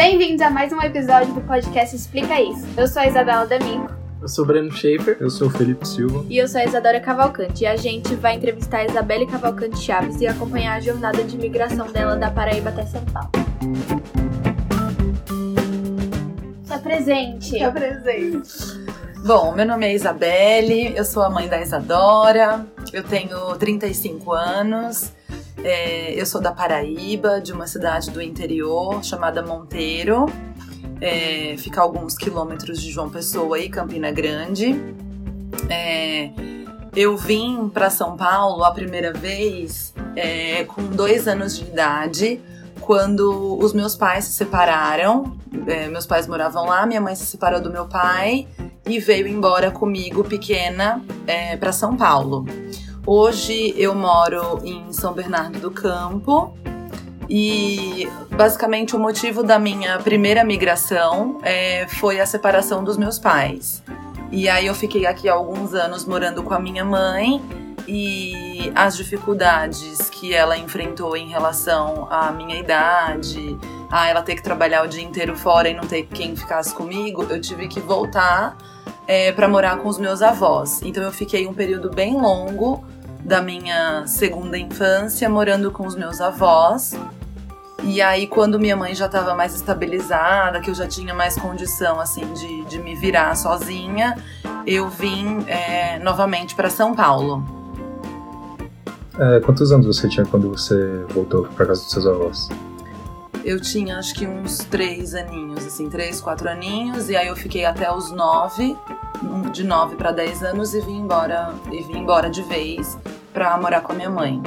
Bem-vindos a mais um episódio do podcast Explica Isso. Eu sou a Isabela D'Amico. Eu sou o Breno Schaefer. Eu sou o Felipe Silva. E eu sou a Isadora Cavalcante. E a gente vai entrevistar a Isabelle Cavalcante Chaves e acompanhar a jornada de migração dela da Paraíba até São Paulo. Se apresente. Se apresente. Bom, meu nome é Isabelle, eu sou a mãe da Isadora, eu tenho 35 anos, é, eu sou da Paraíba, de uma cidade do interior chamada Monteiro, é, fica a alguns quilômetros de João Pessoa e Campina Grande. É, eu vim para São Paulo a primeira vez é, com dois anos de idade, quando os meus pais se separaram. É, meus pais moravam lá, minha mãe se separou do meu pai e veio embora comigo pequena é, para São Paulo. Hoje eu moro em São Bernardo do Campo e basicamente o motivo da minha primeira migração é, foi a separação dos meus pais. E aí eu fiquei aqui alguns anos morando com a minha mãe e as dificuldades que ela enfrentou em relação à minha idade, a ela ter que trabalhar o dia inteiro fora e não ter quem ficasse comigo, eu tive que voltar é, para morar com os meus avós. Então eu fiquei um período bem longo da minha segunda infância morando com os meus avós. E aí, quando minha mãe já estava mais estabilizada, que eu já tinha mais condição assim de, de me virar sozinha, eu vim é, novamente para São Paulo. É, quantos anos você tinha quando você voltou para casa dos seus avós? Eu tinha acho que uns três aninhos, assim, três, quatro aninhos, e aí eu fiquei até os nove, de nove para dez anos e vim embora e vim embora de vez para morar com a minha mãe.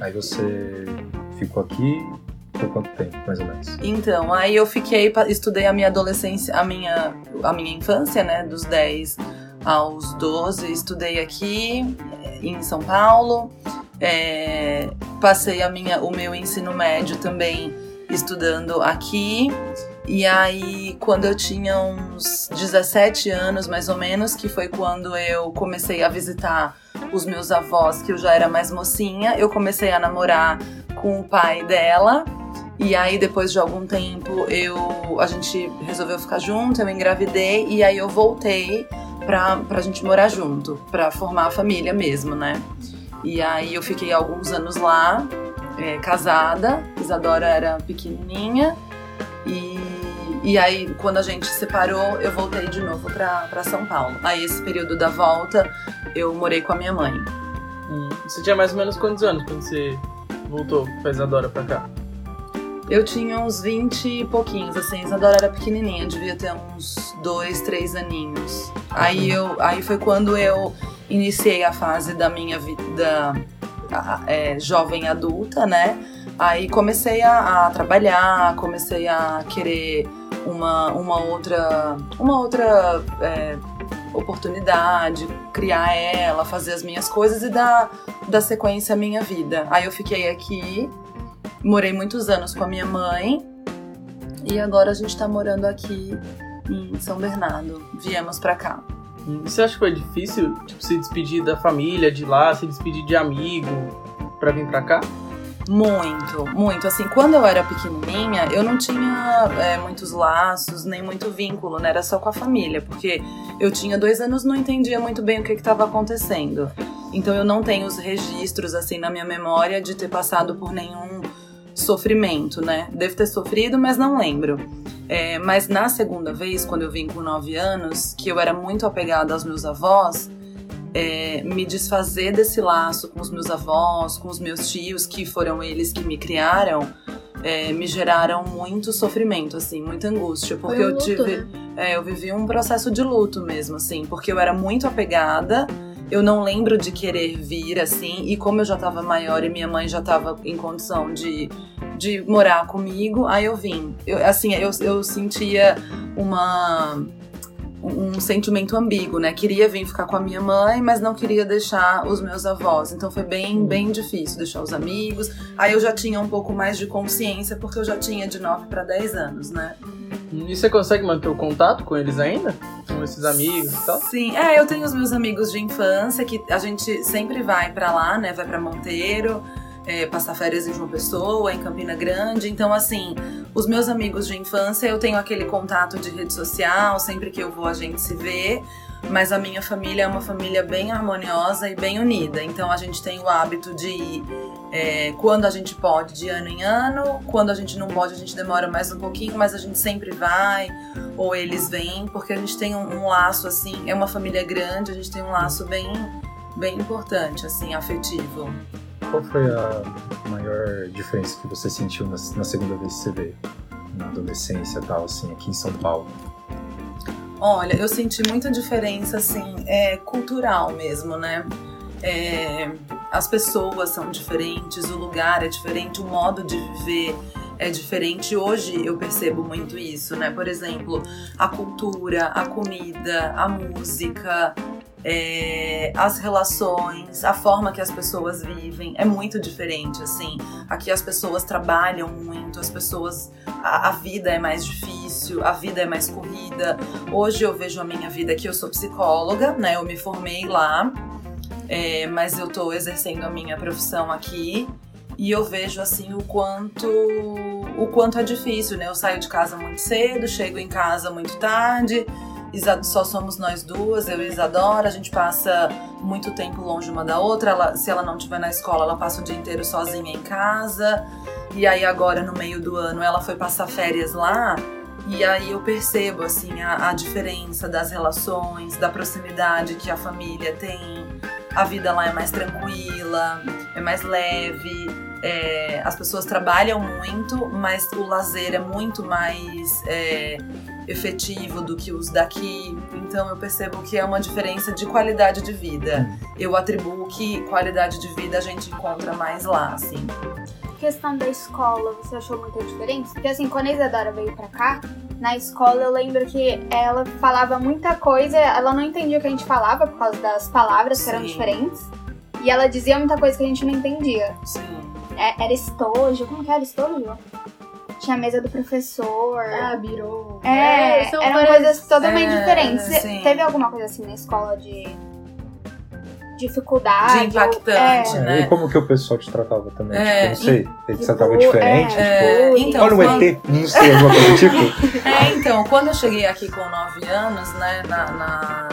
Aí você ficou aqui por quanto tempo, mais ou menos? Então, aí eu fiquei, estudei a minha adolescência, a minha, a minha infância, né, dos 10 aos 12, estudei aqui eh, em São Paulo. É, passei a minha, o meu ensino médio também estudando aqui. E aí, quando eu tinha uns 17 anos, mais ou menos, que foi quando eu comecei a visitar os meus avós, que eu já era mais mocinha, eu comecei a namorar com o pai dela. E aí, depois de algum tempo, eu a gente resolveu ficar junto, eu engravidei e aí eu voltei pra, pra gente morar junto, pra formar a família mesmo, né? E aí eu fiquei alguns anos lá, é, casada, Isadora era pequenininha e, e aí quando a gente separou eu voltei de novo pra, pra São Paulo. Aí esse período da volta eu morei com a minha mãe. Hum. Você tinha mais ou menos quantos anos quando você voltou com a Isadora pra cá? Eu tinha uns 20 e pouquinhos, assim, Isadora era pequenininha, devia ter uns dois, três aninhos. Aí, eu, aí foi quando eu iniciei a fase da minha vida é, jovem adulta, né? Aí comecei a, a, trabalhar, comecei a querer uma, uma outra, uma outra é, oportunidade, criar ela, fazer as minhas coisas e dar, dar sequência à minha vida. Aí eu fiquei aqui morei muitos anos com a minha mãe e agora a gente está morando aqui em São Bernardo. Viemos para cá. Você acha que foi difícil tipo, se despedir da família de lá, se despedir de amigo para vir para cá? Muito, muito. Assim, quando eu era pequenininha, eu não tinha é, muitos laços, nem muito vínculo, né? Era só com a família, porque eu tinha dois anos não entendia muito bem o que estava acontecendo. Então eu não tenho os registros, assim, na minha memória de ter passado por nenhum sofrimento, né? Devo ter sofrido, mas não lembro. É, mas na segunda vez, quando eu vim com 9 anos, que eu era muito apegada aos meus avós, é, me desfazer desse laço com os meus avós, com os meus tios, que foram eles que me criaram, é, me geraram muito sofrimento, assim, muita angústia, porque um eu tive, né? é, eu vivi um processo de luto mesmo, assim, porque eu era muito apegada eu não lembro de querer vir assim, e como eu já tava maior e minha mãe já tava em condição de, de morar comigo, aí eu vim. Eu, assim, eu, eu sentia uma um sentimento ambíguo, né? Queria vir ficar com a minha mãe, mas não queria deixar os meus avós. Então foi bem, bem difícil deixar os amigos. Aí eu já tinha um pouco mais de consciência, porque eu já tinha de 9 para 10 anos, né? E você consegue manter o contato com eles ainda? Com esses amigos e tal? Sim, é, eu tenho os meus amigos de infância que a gente sempre vai para lá, né? Vai para Monteiro. é, passar férias em João Pessoa, em Campina Grande. Então, assim, os meus amigos de infância, eu tenho aquele contato de rede social, sempre que eu vou a gente se vê. Mas a minha família é uma família bem harmoniosa e bem unida. Então a gente tem o hábito de ir é, quando a gente pode, de ano em ano. Quando a gente não pode, a gente demora mais um pouquinho, mas a gente sempre vai. Ou eles vêm, porque a gente tem um, um laço assim. É uma família grande, a gente tem um laço bem, bem importante, assim, afetivo. Qual foi a maior diferença que você sentiu na, na segunda vez que você veio? Na adolescência tal, assim, aqui em São Paulo? Olha, eu senti muita diferença, assim, é, cultural mesmo, né? É, as pessoas são diferentes, o lugar é diferente, o modo de viver é diferente. Hoje eu percebo muito isso, né? Por exemplo, a cultura, a comida, a música, é, as relações, a forma que as pessoas vivem é muito diferente, assim. Aqui as pessoas trabalham muito, as pessoas. A, a, vida é mais difícil, a vida é mais corrida. Hoje eu vejo a minha vida que eu sou psicóloga, né? Eu me formei lá, é, mas eu tô exercendo a minha profissão aqui. E eu vejo assim o quanto o quanto é difícil, né? Eu saio de casa muito cedo, chego em casa muito tarde, só somos nós duas, eu e Isadora, a gente passa muito tempo longe uma da outra. Ela, se ela não estiver na escola, ela passa o dia inteiro sozinha em casa. E aí agora no meio do ano ela foi passar férias lá. E aí eu percebo assim a, a diferença das relações, da proximidade que a família tem. A vida lá é mais tranquila, é mais leve. É, as pessoas trabalham muito, mas o lazer é muito mais é, efetivo do que os daqui. Então eu percebo que é uma diferença de qualidade de vida. Eu atribuo que qualidade de vida a gente encontra mais lá, assim. Questão da escola, você achou muita diferença? Porque assim, quando a Isadora veio pra cá, na escola eu lembro que ela falava muita coisa, ela não entendia o que a gente falava por causa das palavras que eram diferentes. E ela dizia muita coisa que a gente não entendia. Sim. É, era estojo, como que era estojo? Tinha a mesa do professor. Ah, birou. É, É, são eram várias- coisas totalmente É, diferentes. Sim. Teve alguma coisa assim na escola de dificuldade? De impactante, ou- é, né? E como que o pessoal te tratava também? É, tipo, não sei, ele te tratava tipo, diferente? é, tipo, então, olha o quando- ET, não sei, alguma coisa tipo? É, então, quando eu cheguei aqui com 9 anos, né, na, na-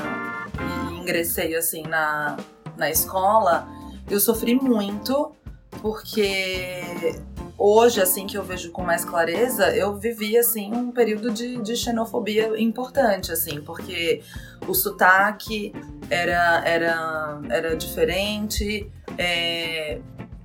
e ingressei assim na, na escola, eu sofri muito, porque hoje, assim, que eu vejo com mais clareza, eu vivi, assim, um período de, de xenofobia importante, assim, porque o sotaque era, era, era diferente, é,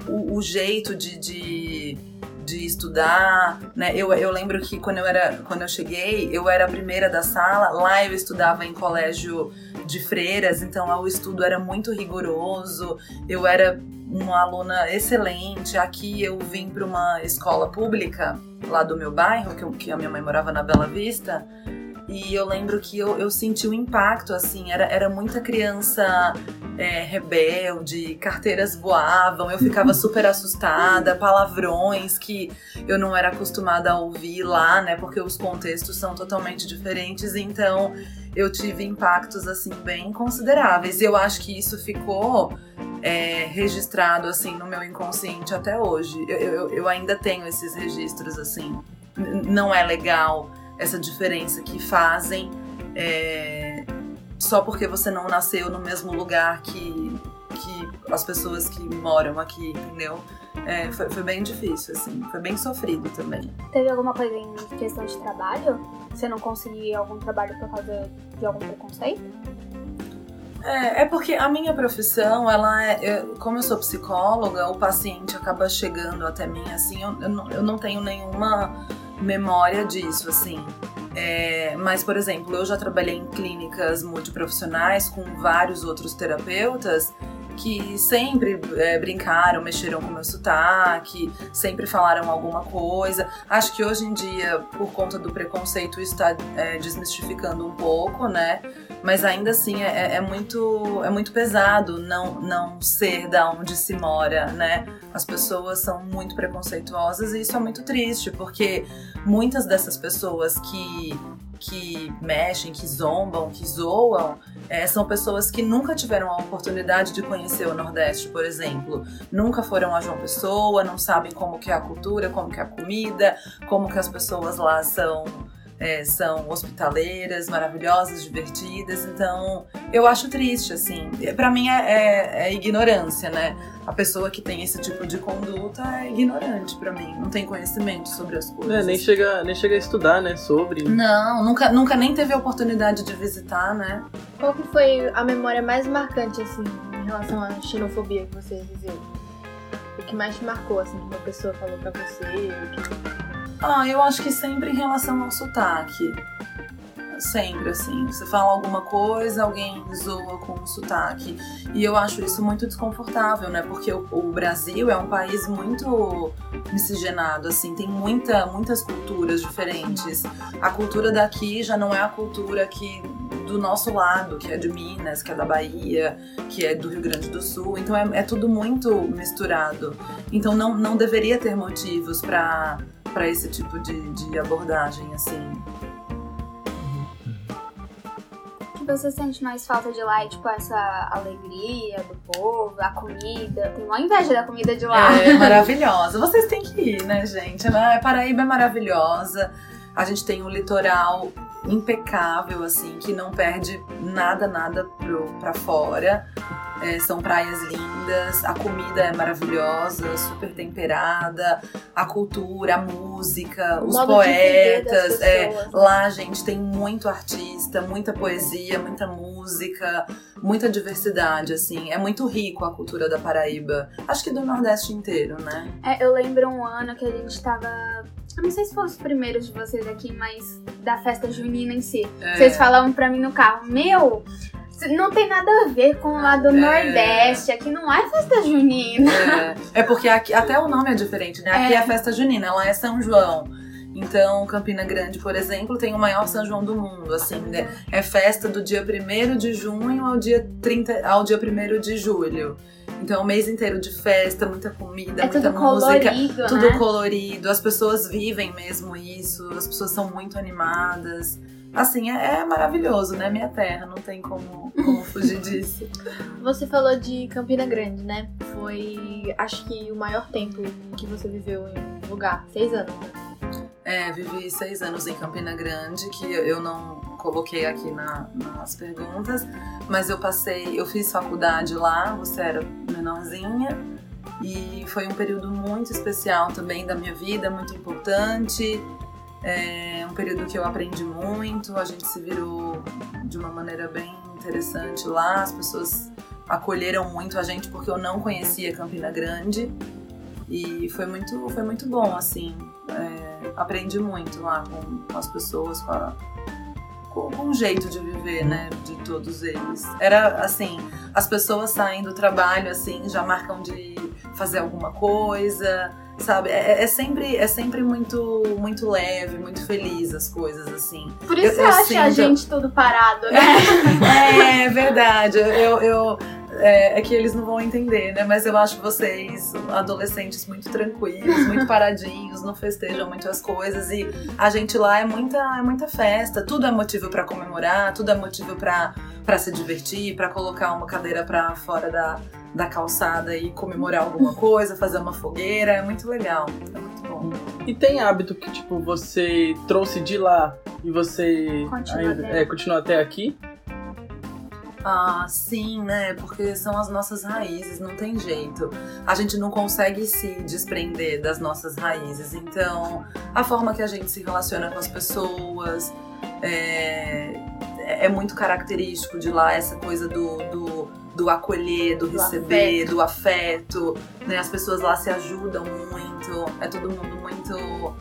o, o jeito de, de, de estudar, né? Eu, eu lembro que quando eu, era, quando eu cheguei, eu era a primeira da sala, lá eu estudava em colégio de freiras, então lá o estudo era muito rigoroso, eu era uma aluna excelente. Aqui eu vim para uma escola pública lá do meu bairro, que, que a minha mãe morava na Bela Vista, e eu lembro que eu, eu senti o impacto, assim, era, era muita criança é, rebelde, carteiras voavam, eu ficava super assustada, palavrões que eu não era acostumada a ouvir lá, né, porque os contextos são totalmente diferentes, então eu tive impactos, assim, bem consideráveis. E eu acho que isso ficou é, registrado, assim, no meu inconsciente até hoje. Eu, eu, eu ainda tenho esses registros, assim. Não é legal essa diferença que fazem é, só porque você não nasceu no mesmo lugar que, que as pessoas que moram aqui, entendeu? É, foi, foi bem difícil, assim, foi bem sofrido também. Teve alguma coisa em questão de trabalho? Você não conseguia algum trabalho por causa de algum preconceito? É, é porque a minha profissão, ela é, eu- como eu sou psicóloga, o paciente acaba chegando até mim assim, eu, eu, não, eu não tenho nenhuma memória disso, assim. É, mas, por exemplo, eu já trabalhei em clínicas multiprofissionais com vários outros terapeutas que sempre é, brincaram, mexeram com meu sotaque, sempre falaram alguma coisa. Acho que hoje em dia, por conta do preconceito, está é, desmistificando um pouco, né? Mas ainda assim é, é muito, é muito pesado não, não ser da onde se mora, né? As pessoas são muito preconceituosas e isso é muito triste, porque muitas dessas pessoas que que mexem, que zombam, que zoam, é, são pessoas que nunca tiveram a oportunidade de conhecer o Nordeste, por exemplo. Nunca foram a João Pessoa, não sabem como que é a cultura, como que é a comida, como que as pessoas lá são é, são hospitaleiras, maravilhosas, divertidas. Então, eu acho triste, assim. Para mim é, é, é, ignorância, né? A pessoa que tem esse tipo de conduta é ignorante para mim. Não tem conhecimento sobre as coisas. É, nem chega, nem chega a estudar, né? Sobre. Não, nunca, nunca nem teve a oportunidade de visitar, né? Qual que foi a memória mais marcante, assim, em relação à xenofobia que você viveu? O que mais te marcou, assim, que uma pessoa falou pra você? O que... Ah, eu acho que sempre em relação ao sotaque. Sempre, assim. Você fala alguma coisa, alguém zoa com o sotaque. E eu acho isso muito desconfortável, né? Porque o, o Brasil é um país muito miscigenado, assim. Tem muita, muitas culturas diferentes. A cultura daqui já não é a cultura que do nosso lado, que é de Minas, que é da Bahia, que é do Rio Grande do Sul. Então é, é tudo muito misturado. Então não, não deveria ter motivos para para esse tipo de, de abordagem, assim. que você sente mais falta de lá? É, tipo, essa alegria do povo, a comida. Tem uma inveja da comida de lá. É maravilhosa. Vocês têm que ir, né, gente? A Paraíba é maravilhosa. A gente tem um litoral impecável, assim, que não perde nada, nada pro, pra fora. É, são praias lindas, a comida é maravilhosa, super temperada, a cultura, a música, os modo poetas. é, né? lá, gente, tem muito artista, muita poesia, muita música, muita diversidade, assim. É muito rico a cultura da Paraíba. Acho que do Nordeste inteiro, né? É, eu lembro um ano que a gente tava. Eu não sei se foram os primeiros de vocês aqui, mas da festa junina em si. É. Vocês falavam pra mim no carro, meu, não tem nada a ver com o lado do Nordeste. Aqui não é festa junina. É, é porque aqui, até o nome é diferente, né? Aqui é. É. festa junina, lá é São João. Então, Campina Grande, por exemplo, tem o maior São João do mundo, assim, né? É festa do dia 1 de junho ao dia 30, ao dia 1 de julho. Então, o mês inteiro de festa, muita comida, É muita tudo música, colorido, tudo né? colorido. As pessoas vivem mesmo isso, as pessoas são muito animadas. Assim, é, é maravilhoso, né? Minha terra, não tem como, como fugir disso. Você falou de Campina Grande, né? Foi, acho que, o maior tempo que você viveu em um lugar. Seis anos, né? É, vivi seis anos em Campina Grande, que eu não coloquei aqui na- nas perguntas, mas eu passei, eu fiz faculdade lá, você era menorzinha, e foi um período muito especial também da minha vida, muito importante. É um período que eu aprendi muito, a gente se virou de uma maneira bem interessante lá, as pessoas acolheram muito a gente porque eu não conhecia Campina Grande e foi muito, foi muito bom, assim. É, aprendi muito lá com, com as pessoas, com, a- com- com o jeito de viver, né, de todos eles. Era assim, as pessoas saem do trabalho, assim, já marcam de fazer alguma coisa, sabe? É, é sempre, é sempre muito, muito leve, muito feliz as coisas, assim. Por isso Eu- você eu acha a sinto- gente tudo parado, né? É verdade. Eu, eu- é, é que eles não vão entender, né? Mas eu acho vocês adolescentes muito tranquilos, muito paradinhos, não festejam muito as coisas e a gente lá é muita, é muita festa. Tudo é motivo pra comemorar, tudo é motivo pra para se divertir, pra colocar uma cadeira pra fora da, da calçada e comemorar alguma coisa, fazer uma fogueira. É muito legal. É muito bom. E tem hábito que, tipo, você trouxe de lá e você Continua ainda, até. é, continua até aqui? Ah, sim, né? Porque são as nossas raízes, não tem jeito. A gente não consegue se desprender das nossas raízes. Então, a forma que a gente se relaciona com as pessoas é, é muito característico de lá, essa coisa do, do, do acolher, do Do receber, do afeto. né? As pessoas lá se ajudam muito, é todo mundo muito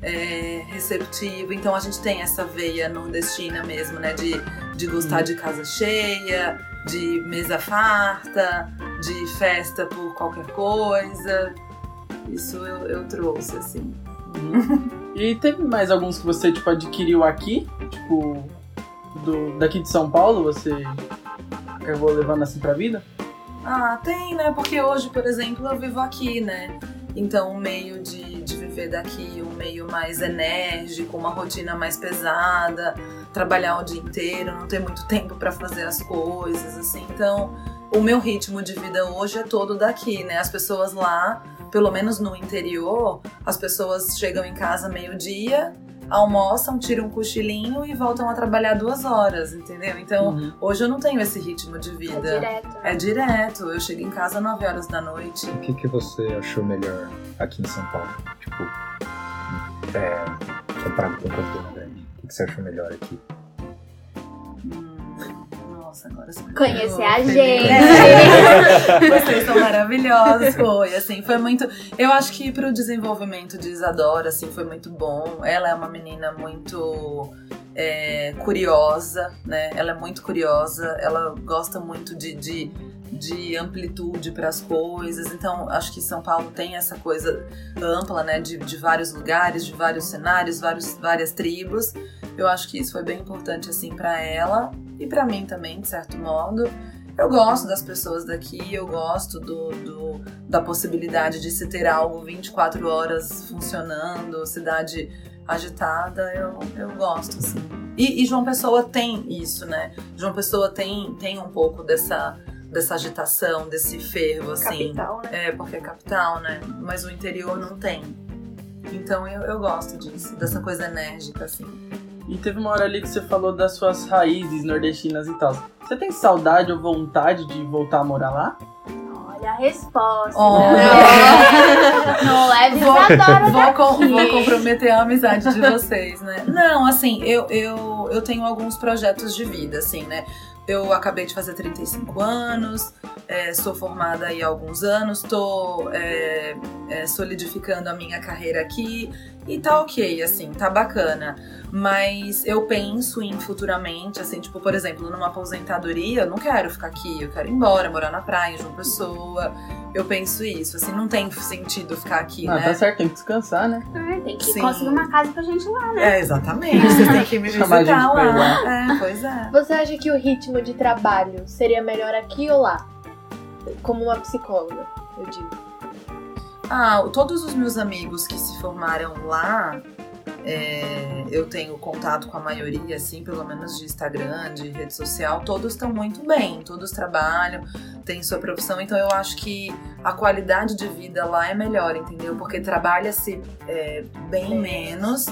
é, receptivo. Então a gente tem essa veia nordestina mesmo, né? De, de gostar de casa cheia, de mesa farta, de festa por qualquer coisa. Isso eu, eu trouxe, assim. E teve mais alguns que você, tipo, adquiriu aqui? Tipo, do, daqui de São Paulo, você acabou levando assim pra vida? Ah, tem, né? Porque hoje, por exemplo, eu vivo aqui, né? Então, um meio de, de viver daqui, um meio mais enérgico, uma rotina mais pesada, trabalhar o dia inteiro, não ter muito tempo para fazer as coisas, assim. Então, o meu ritmo de vida hoje é todo daqui, né? As pessoas lá, pelo menos no interior, as pessoas chegam em casa meio-dia, almoçam, tiram um cochilinho e voltam a trabalhar duas horas, entendeu? Então, Uhum. hoje eu não tenho esse ritmo de É vida. direto. né? É direto, eu chego em casa às 9 horas da noite. O que, que você achou melhor aqui em São Paulo? Tipo, é, comparado com Campina Grande. O que, que você achou melhor aqui? Nossa, agora me Conhecer a gente. É. Vocês são maravilhosos, foi, assim, foi muito... Eu acho que pro desenvolvimento de Isadora, assim, foi muito bom. Ela é uma menina muito é, curiosa, né? Ela é muito curiosa, ela gosta muito de... de de amplitude para as coisas, então acho que São Paulo tem essa coisa ampla, né, de, de vários lugares, de vários cenários, vários, várias tribos. Eu acho que isso foi bem importante assim para ela e para mim também, de certo modo. Eu gosto das pessoas daqui, eu gosto do, do- da possibilidade de se ter algo 24 horas funcionando, cidade agitada, eu, eu gosto, assim. E, e João Pessoa tem isso, né? João Pessoa tem, tem um pouco dessa, dessa agitação, desse fervo, assim. Capital, né? É, porque é capital, né? Mas o interior não tem. Então eu, eu gosto disso, dessa coisa enérgica, assim. E teve uma hora ali que você falou das suas raízes nordestinas e tal. Você tem saudade ou vontade de voltar a morar lá? Olha a resposta. Oh. Não leve Vou- Vou, com- vou comprometer a amizade de vocês, né? Não, assim, eu, eu, eu tenho alguns projetos de vida, assim, né? Eu acabei de fazer 35 anos, é, sou formada aí há alguns anos, tô é, é, solidificando a minha carreira aqui e tá ok, assim, tá bacana. Mas eu penso em futuramente, assim, tipo, por exemplo, numa aposentadoria, eu não quero ficar aqui, eu quero ir embora, morar na praia, em João Pessoa. Eu penso isso, assim, não tem sentido ficar aqui, Ah, né? tá certo, tem que descansar, né? Ah, tem que Sim. conseguir uma casa pra gente lá. É, exatamente. Vocês têm que me visitar ir lá. É, pois é. Você acha que o ritmo de trabalho seria melhor aqui ou lá? Como uma psicóloga, eu digo. Ah, todos os meus amigos que se formaram lá, é, eu tenho contato com a maioria, assim, pelo menos de Instagram, de rede social, todos estão muito bem, todos trabalham, têm sua profissão, então eu acho que a qualidade de vida lá é melhor, entendeu? Porque trabalha-se é, bem menos.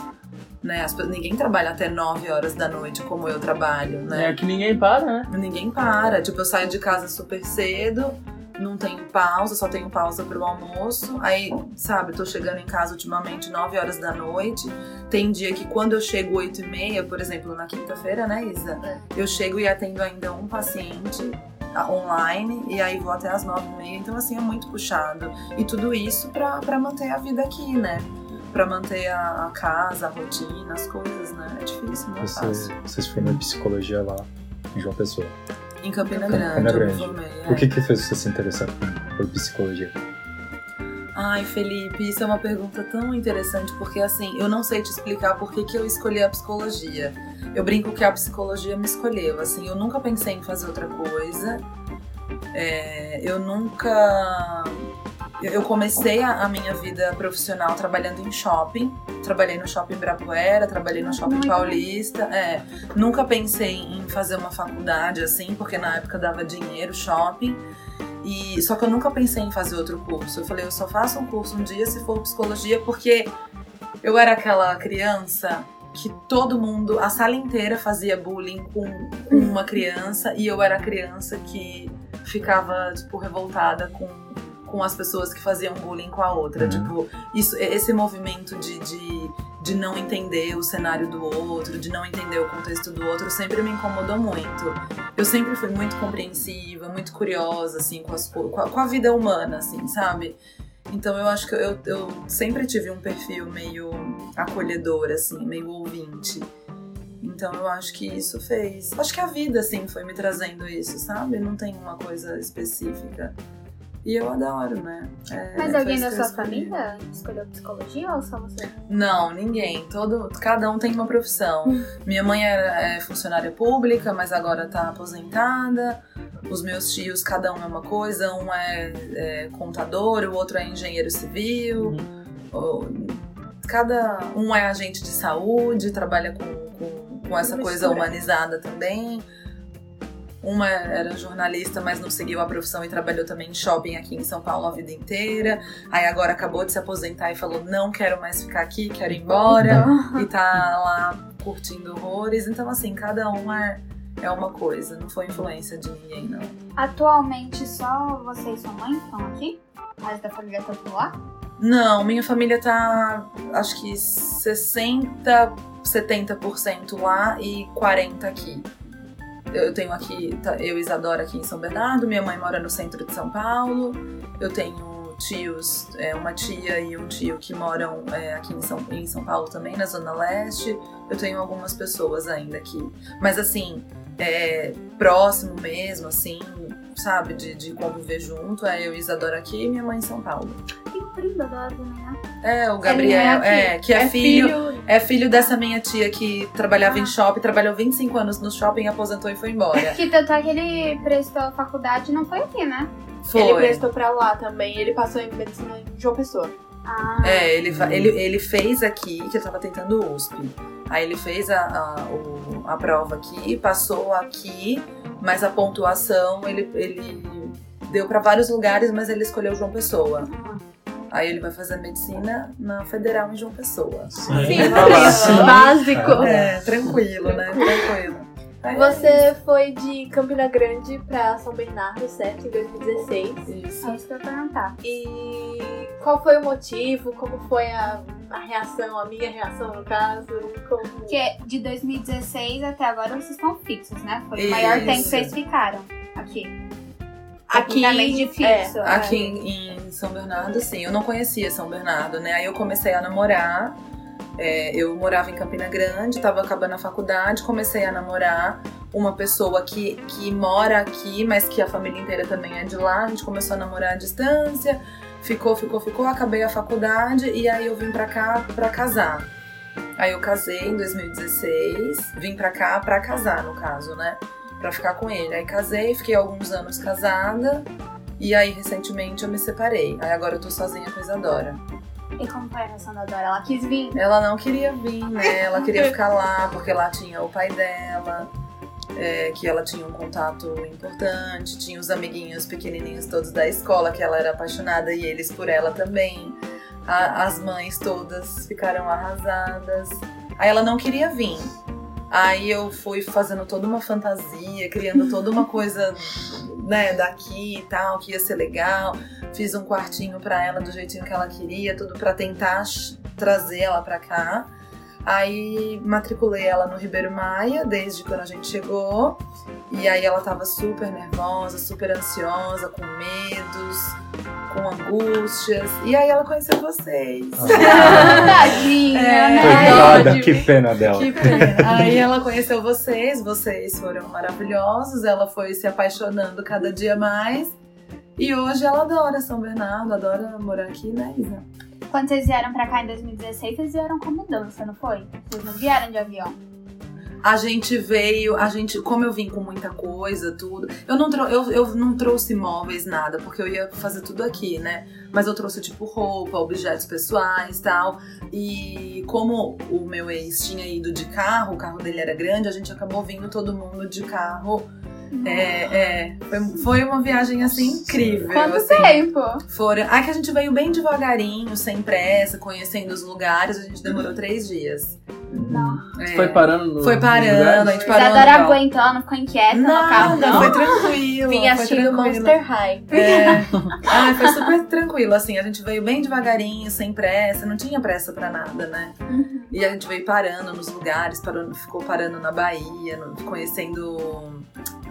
Né? As ninguém trabalha até 9 horas da noite como eu trabalho, né? É que ninguém para, né? Ninguém para. Tipo, eu saio de casa super cedo, não tenho pausa, só tenho pausa pro almoço. Aí, sabe, tô chegando em casa ultimamente 9 horas da noite. Tem dia que quando eu chego 8 e meia, por exemplo, na quinta-feira, né, Isa? É. Eu chego e atendo ainda um paciente online e aí vou até as 9 e meia. Então, assim, é muito puxado. E tudo isso pra, pra manter a vida aqui, né? Pra manter a, a casa, a rotina, as coisas, né? É difícil, não é Você, fácil. você se formou em psicologia lá em João Pessoa. Em Campina Campina Grande, eu me Grande. formei. é. O que que fez você se interessar por, por psicologia? Ai, Felipe, isso é uma pergunta tão interessante, porque assim, eu não sei te explicar por que, que eu escolhi a psicologia. Eu brinco que a psicologia me escolheu, assim, eu nunca pensei em fazer outra coisa. É, eu nunca. Eu- comecei a, minha vida profissional trabalhando em shopping. Trabalhei no shopping Ibirapuera, trabalhei no shopping Paulista. É, nunca pensei em fazer uma faculdade assim, porque na época dava dinheiro, shopping. E só que eu nunca pensei em fazer outro curso. Eu falei, eu só faço um curso um dia se for psicologia, porque eu era aquela criança que todo mundo, a sala inteira fazia bullying com, com uma criança e eu era a criança que ficava tipo revoltada com com as pessoas que faziam bullying com a outra, Uhum. tipo, isso esse movimento de, de de não entender o cenário do outro, de não entender o contexto do outro, sempre me incomodou muito. Eu sempre fui muito compreensiva, muito curiosa, assim, com, as, co- com, a, com a vida humana, assim, sabe? Então eu acho que eu, eu sempre tive um perfil meio acolhedor, assim, meio ouvinte. Então eu acho que isso fez. Acho que a vida, assim, foi me trazendo isso, sabe? Não tem uma coisa específica. E eu adoro, né? É, Mas alguém da sua família escolheu psicologia ou só você? Não, ninguém. Todo, cada um tem uma profissão. Minha mãe era é, funcionária pública, mas agora tá aposentada. Os meus tios, cada um é uma coisa, um é, é contador, o outro é engenheiro civil, o- cada um é agente de saúde, trabalha com, com, com essa coisa humanizada também. Uma era jornalista, mas não seguiu a profissão e trabalhou também em shopping aqui em São Paulo a vida inteira. Aí agora acabou de se aposentar e falou: não quero mais ficar aqui, quero ir embora. e tá lá curtindo horrores. Então, assim, cada um é, é uma coisa. Não foi influência de ninguém, não. Atualmente só você e sua mãe estão aqui? Resto da família tá por lá? Não, minha família tá acho que 60, 70% lá e 40 aqui. Eu tenho aqui, tá, eu e Isadora aqui em São Bernardo, minha mãe mora no centro de São Paulo, eu tenho tios, é, uma tia e um tio que moram é, aqui em São, em São Paulo também, na Zona Leste. Eu tenho algumas pessoas ainda aqui. Mas assim, é, próximo mesmo, assim, sabe, de, de conviver junto, é eu e Isadora aqui e minha mãe em São Paulo. Da né? É, o Gabriel, aqui. é, que é, filho, é filho dessa minha tia que trabalhava em shopping, trabalhou 25 anos no shopping, aposentou e foi embora. Que tanto é que ele prestou faculdade e não foi aqui, né? Foi. Ele prestou pra lá também. Ele passou em medicina em João Pessoa. Ah, É, ele, ele, ele fez aqui, que ele tava tentando USP. Aí ele fez a, a, o- a prova aqui, passou aqui, mas a pontuação ele, ele deu pra vários lugares, mas ele escolheu João Pessoa. Aí ele vai fazer medicina na Federal em João Pessoa. Sim, Sim, básico. É, tranquilo, né? Tranquilo. Aí é Você foi de Campina Grande pra São Bernardo, certo? Em 2016. isso. é isso que eu ia perguntar. E qual foi o motivo? Como foi a, a reação, a minha reação no caso? Como... Porque de 2016 até agora vocês estão fixos, né? Foi o maior Isso. tempo que vocês ficaram aqui. Aqui, Tecnicamente fixo. é, Aqui em, em São Bernardo, sim. Eu não conhecia São Bernardo, né? Aí eu comecei a namorar. É, eu morava em Campina Grande, tava acabando a faculdade, comecei a namorar uma pessoa que, que mora aqui, mas que a família inteira também é de lá. A gente começou a namorar à distância, ficou, ficou, ficou, acabei a faculdade e aí eu vim pra cá pra casar. Aí eu casei em 2016, vim pra cá pra casar, no caso, né? Pra ficar com ele. Aí casei, fiquei alguns anos casada. E aí, recentemente, eu me separei. Aí agora eu tô sozinha com a Isadora. E como foi a reação da Dora? Ela quis vir? Ela não queria vir, né? Ela queria ficar lá, porque lá tinha o pai dela, é, que ela tinha um contato importante, tinha os amiguinhos pequenininhos todos da escola, que ela era apaixonada e eles por ela também. A- as mães todas ficaram arrasadas. Aí ela não queria vir. Aí eu fui fazendo toda uma fantasia, criando toda uma coisa, né, daqui e tal, que ia ser legal. Fiz um quartinho pra ela do jeitinho que ela queria, tudo pra tentar trazer ela pra cá. Aí matriculei ela no Ribeiro Maia desde quando a gente chegou. E aí ela tava super nervosa, super ansiosa, com medos, com angústias. E aí ela conheceu vocês. Tadinha, É. né? Coitada, que pena dela. Que pena. Aí ela conheceu vocês, vocês foram maravilhosos, ela foi se apaixonando cada dia mais. E hoje ela adora São Bernardo, adora morar aqui, né, Isa? Quando vocês vieram pra cá em 2016, vocês vieram com mudança, não foi? Vocês não vieram de avião. A gente veio, a gente, como eu vim com muita coisa, tudo. Eu não, eu, eu não trouxe móveis, nada, porque eu ia fazer tudo aqui, né? Mas eu trouxe, tipo, roupa, objetos pessoais tal. E como o meu ex tinha ido de carro, o carro dele era grande, a gente acabou vindo todo mundo de carro. É, é, foi, foi uma viagem assim incrível. Quanto assim. tempo? Foram. Ah, que a gente veio bem devagarinho, sem pressa, conhecendo os lugares. A gente demorou três dias. Não. É. Foi parando no Foi parando, a gente parou. no- adoram aguentando, ficou inquieta no carro, não? foi tranquilo. Vim assistindo. Monster High. É. Ah, foi super tranquilo, assim, a gente veio bem devagarinho, sem pressa, não tinha pressa pra nada, né? Uhum. E a gente veio parando nos lugares, parou, ficou parando na Bahia, no- conhecendo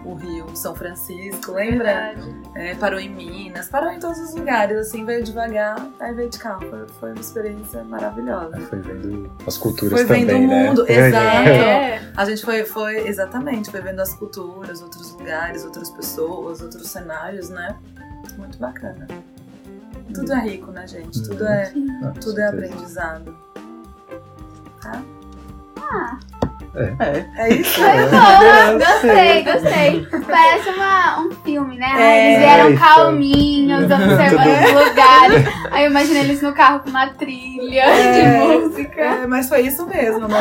o Rio São Francisco, lembra? É, parou em Minas, parou em todos os lugares, assim, veio devagar, aí veio de carro. Foi, foi uma experiência maravilhosa. Foi vendo as culturas Foi também, vendo o né? Exato. É. A gente foi, foi, exatamente, foi vendo as culturas, outros lugares, outras pessoas, outros cenários, né? Muito bacana. Tudo é rico, né, gente? Tudo é, Ah, com tudo é aprendizado. Tá? É. É isso? Foi bom, gostei, gostei. Parece uma, um filme, né? É, eles vieram então. calminhos, observando os lugares. Aí eu imagino eles no carro com uma trilha É. de música. É, mas foi isso mesmo, né?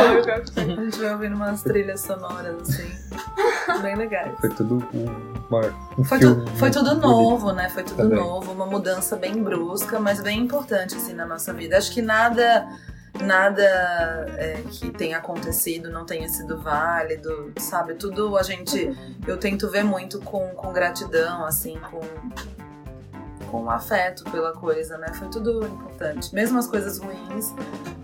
A gente vai ouvindo umas trilhas sonoras, assim, bem legais. Foi tudo um, um Foi, tu- foi tudo bonito. novo, né? Foi tudo Também. novo, uma mudança bem brusca, mas bem importante, assim, na nossa vida. Acho que nada nada é, que tenha acontecido não tenha sido válido, sabe? Tudo a gente. Eu tento ver muito com, com gratidão, assim, com, com afeto pela coisa, né? Foi tudo importante. Mesmo as coisas ruins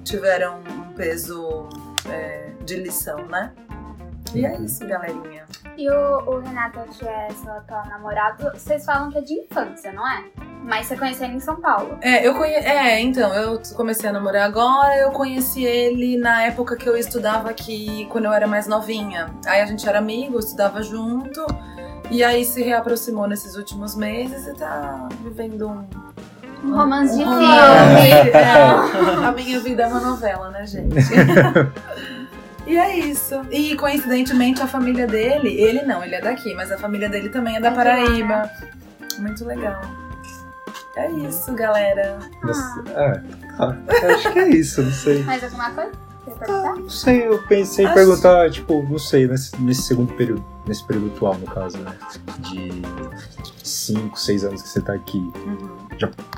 tiveram um peso é, de lição, né? E é isso, galerinha. E o, o Renato, que é seu atual namorado, vocês falam que é de infância, não é? Mas você conheceu ele em São Paulo. É, eu conhe... é, então, eu comecei a namorar agora, eu conheci ele na época que eu estudava aqui, quando eu era mais novinha. Aí a gente era amigo, estudava junto, e aí se reaproximou nesses últimos meses e tá vivendo um. Um romance de um filme. É, a minha vida é uma novela, né, gente? E é isso. E coincidentemente a família dele, ele não, ele é daqui, mas a família dele também é da É né? Paraíba. Muito legal. É isso, galera. Ah, tá. Acho que é isso, não sei. Mais alguma coisa? Quer perguntar? Não sei, eu pensei em Acho- perguntar, tipo, não sei, nesse, nesse segundo período, nesse período atual, no caso, né? De 5, 6 anos que você tá aqui. Uhum.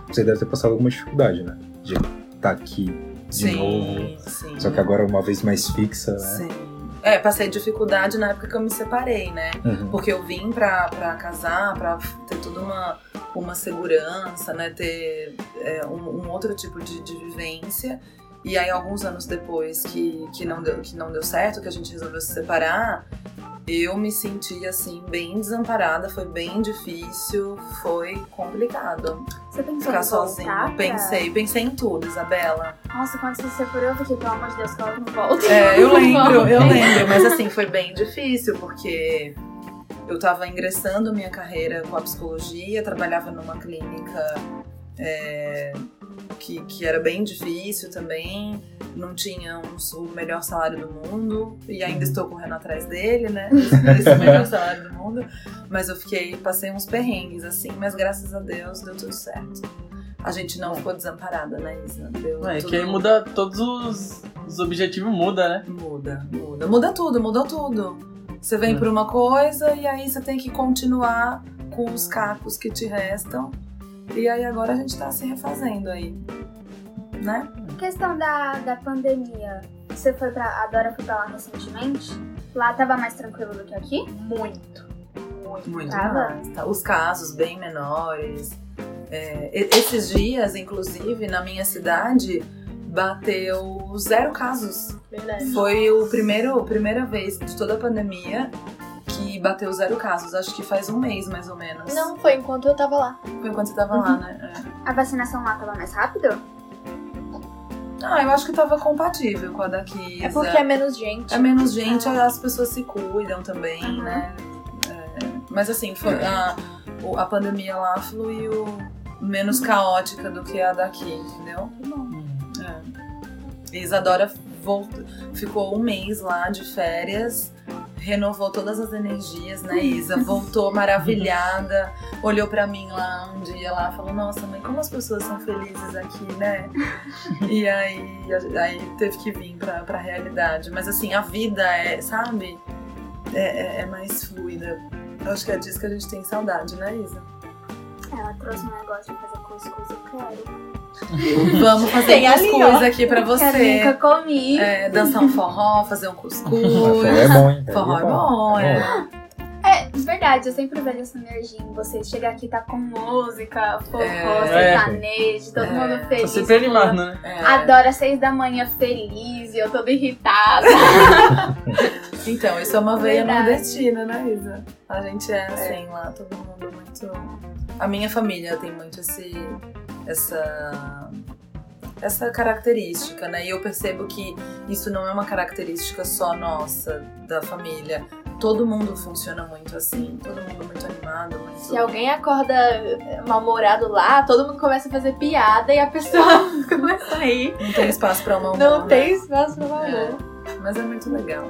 Você deve ter passado alguma dificuldade, né? De estar aqui de sim, novo. sim. Só que agora uma vez mais fixa, né? Sim. É, passei dificuldade na época que eu me separei, né? Uhum. Porque eu vim pra, pra casar, pra ter toda uma, uma segurança, né? Ter é, um, um outro tipo de, de vivência. E aí, alguns anos depois que, que, não deu, que não deu certo, que a gente resolveu se separar, eu me senti, assim, bem desamparada. Foi bem difícil, foi complicado. Você pensou Ficar em sozinha. pra- Pensei, pensei em tudo, Isabela. Nossa, quando você se separou, eu fiquei, pelo amor de Deus, que ela não volta. É, eu lembro, eu lembro, mas assim, foi bem difícil, porque eu tava ingressando minha carreira com a psicologia, trabalhava numa clínica é, que, que era bem difícil também, não tinha o melhor salário do mundo, e ainda estou correndo atrás dele, né? Esse melhor salário do mundo. Mas eu fiquei, passei uns perrengues, assim, mas graças a Deus deu tudo certo. A gente não ficou desamparada, né, Isa? Deu É, tudo que aí muda todos os, os objetivos, muda, né? Muda, muda. Muda tudo, mudou tudo. Você vem É. por uma coisa e aí você tem que continuar com os cacos que te restam. E aí agora a gente tá se refazendo aí. Né? Questão da, da pandemia. Você foi pra. A Dora foi pra lá recentemente? Lá tava mais tranquilo do que aqui? Muito. Muito Tava? mais. tá? Os casos bem menores. É, e- esses dias, inclusive, na minha cidade, bateu zero casos. Verdade. Foi o primeiro, a primeira vez de toda a pandemia que bateu zero casos. Acho que faz um mês, mais ou menos. Não, foi enquanto eu tava lá. Foi enquanto você tava lá, né? É. A vacinação lá tava mais rápido? Ah, eu acho que tava compatível com a daqui. É porque é menos gente. É menos gente, Ah. as pessoas se cuidam também, Aham. né? É, mas assim, foi, a, a pandemia lá fluiu menos caótica do que a daqui, entendeu? É. E Isadora voltou, ficou um mês lá de férias, renovou todas as energias, né, Isa? Voltou maravilhada, olhou pra mim lá um dia lá, falou: Nossa, mãe, como as pessoas são felizes aqui, né? E aí, aí teve que vir pra, pra realidade. Mas assim, a vida é, sabe? É, é- é mais fluida. Eu acho que é disso que a gente tem saudade, né, Isa? Ela trouxe um negócio de fazer cuscuz, eu quero. Vamos fazer Tem um ali, cuscuz aqui pra você. nunca comi. É, dançar um forró, fazer um Forró cuscuz. é bom, hein? Forró é bom, é. É, verdade, eu sempre vejo essa energia em vocês. Chegar aqui tá com música, forró, É. sertanejo, todo É. mundo feliz. sempre animado, né? É. Adoro às seis da manhã feliz e eu toda irritada. Então, isso é uma veia Verdade. nordestina, né, Isa? A gente é assim lá, todo mundo muito. A minha família tem muito esse. Essa. essa característica, né? E eu percebo que isso não é uma característica só nossa, da família. Todo mundo funciona muito assim, todo mundo muito animado, muito. Se alguém acorda mal-humorado lá, todo mundo começa a fazer piada e a pessoa começa a rir. Não tem espaço pra uma Não tem espaço pra valor. Mas é muito legal.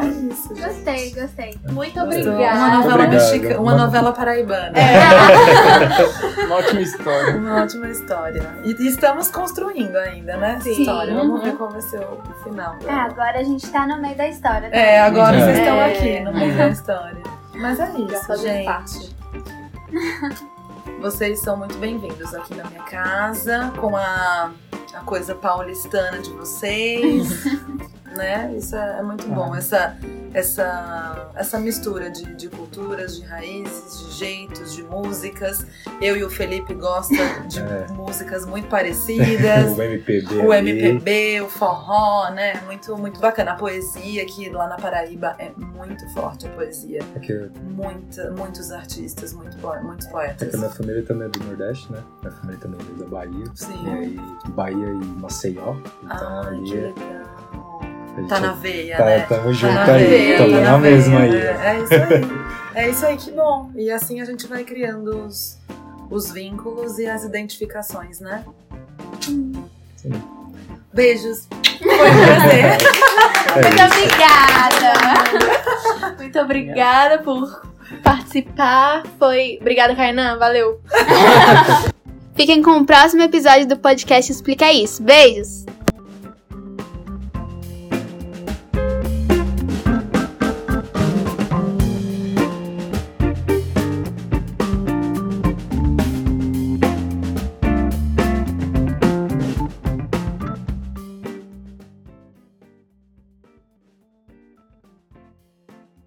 É isso, gente. Gostei, gostei. Muito obrigada. Uma novela Obrigado. mexicana, uma novela paraibana. Uma ótima história. Uma ótima história. E estamos construindo ainda, né? Essa Sim. história. Vamos Uhum. ver qual vai ser o final. É, agora a gente tá no meio da história. né? É, agora É. vocês estão É. aqui no meio da história. Mas é isso, gente. parte. Vocês são muito bem-vindos aqui na minha casa, com a, a coisa paulistana de vocês. né? Isso é, é muito bom. Essa, essa, essa mistura de, de culturas, de raízes, de jeitos, de músicas. Eu e o Felipe gostam de É. músicas muito parecidas. o MPB. O ali. MPB, o forró, né? Muito, muito bacana. A poesia aqui lá na Paraíba é muito forte a poesia. É que, Muita, muitos artistas, muito, muitos é poetas. que a minha família também é do Nordeste, né? Minha família também é da Bahia. Sim. E aí, Bahia e Maceió. Então Ah, ali Tá na veia, tá, né? Tamo Tá junto na aí. veia, Tamo tá na, veia, mesma aí. né? É isso aí. É isso aí, que bom. E assim a gente vai criando os, os vínculos e as identificações, né? Sim. Beijos. Foi um prazer. É Muito isso. obrigada! Muito obrigada por participar. Foi. Obrigada, Kainan. Valeu. Fiquem com o próximo episódio do podcast Explica Isso. Beijos!